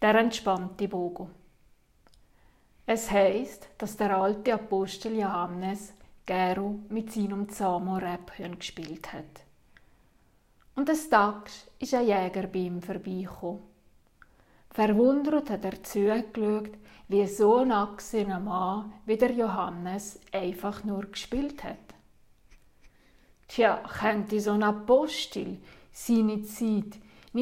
Der entspannte Bogen. Es heißt, dass der alte Apostel Johannes Gero mit seinem Zamo Rebhörn gespielt hat. Und des Tages ist ein Jäger bei ihm vorbeigekommen. Verwundert hat er zugeschaut, wie so ein angesehener Mann wie der Johannes einfach nur gespielt hat. Tja, könnte so ein Apostel seine Zeit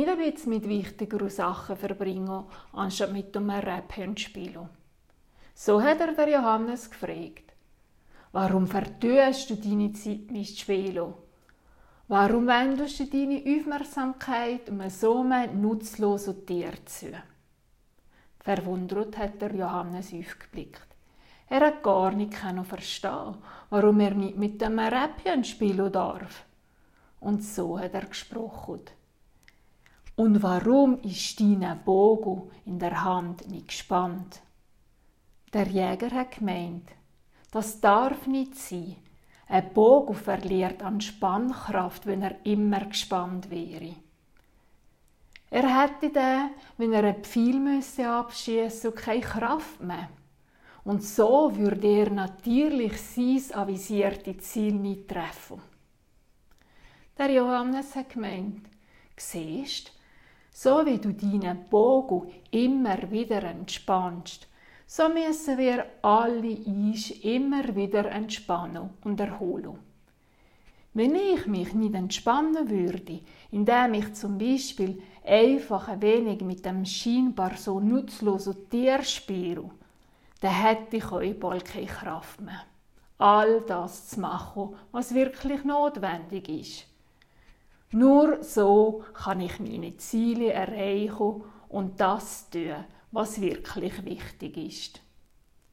ein bisschen mit wichtigeren Sachen verbringen, anstatt mit einem Rebhörn spielen? So hat er der Johannes gefragt. Warum vertust du deine Zeit mit Spielen? Warum wendest du deine Aufmerksamkeit um so einem nutzlosen Tier zu? Verwundert hat der Johannes aufgeblickt. Er hat gar nicht verstehen, warum er nicht mit dem Räppchen spielen darf. Und so hat er gesprochen. Und warum ist dein Bogen in der Hand nicht gespannt? Der Jäger hat gemeint, das darf nicht sein. Ein Bogen verliert an Spannkraft, wenn er immer gespannt wäre. Er hätte dann, wenn er ein Pfeil müsse abschießen, keine Kraft mehr. Und so würde er natürlich sein avisiertes Ziel nicht treffen. Der Johannes hat gemeint, siehst, so wie du deinen Bogen immer wieder entspannst, so müssen wir alle uns immer wieder entspannen und erholen. Wenn ich mich nicht entspannen würde, indem ich zum Beispiel einfach ein wenig mit dem scheinbar so nutzlosen Tier spiele, dann hätte ich euch bald keine Kraft mehr. All das zu machen, was wirklich notwendig ist. Nur so kann ich meine Ziele erreichen und das tun, was wirklich wichtig ist.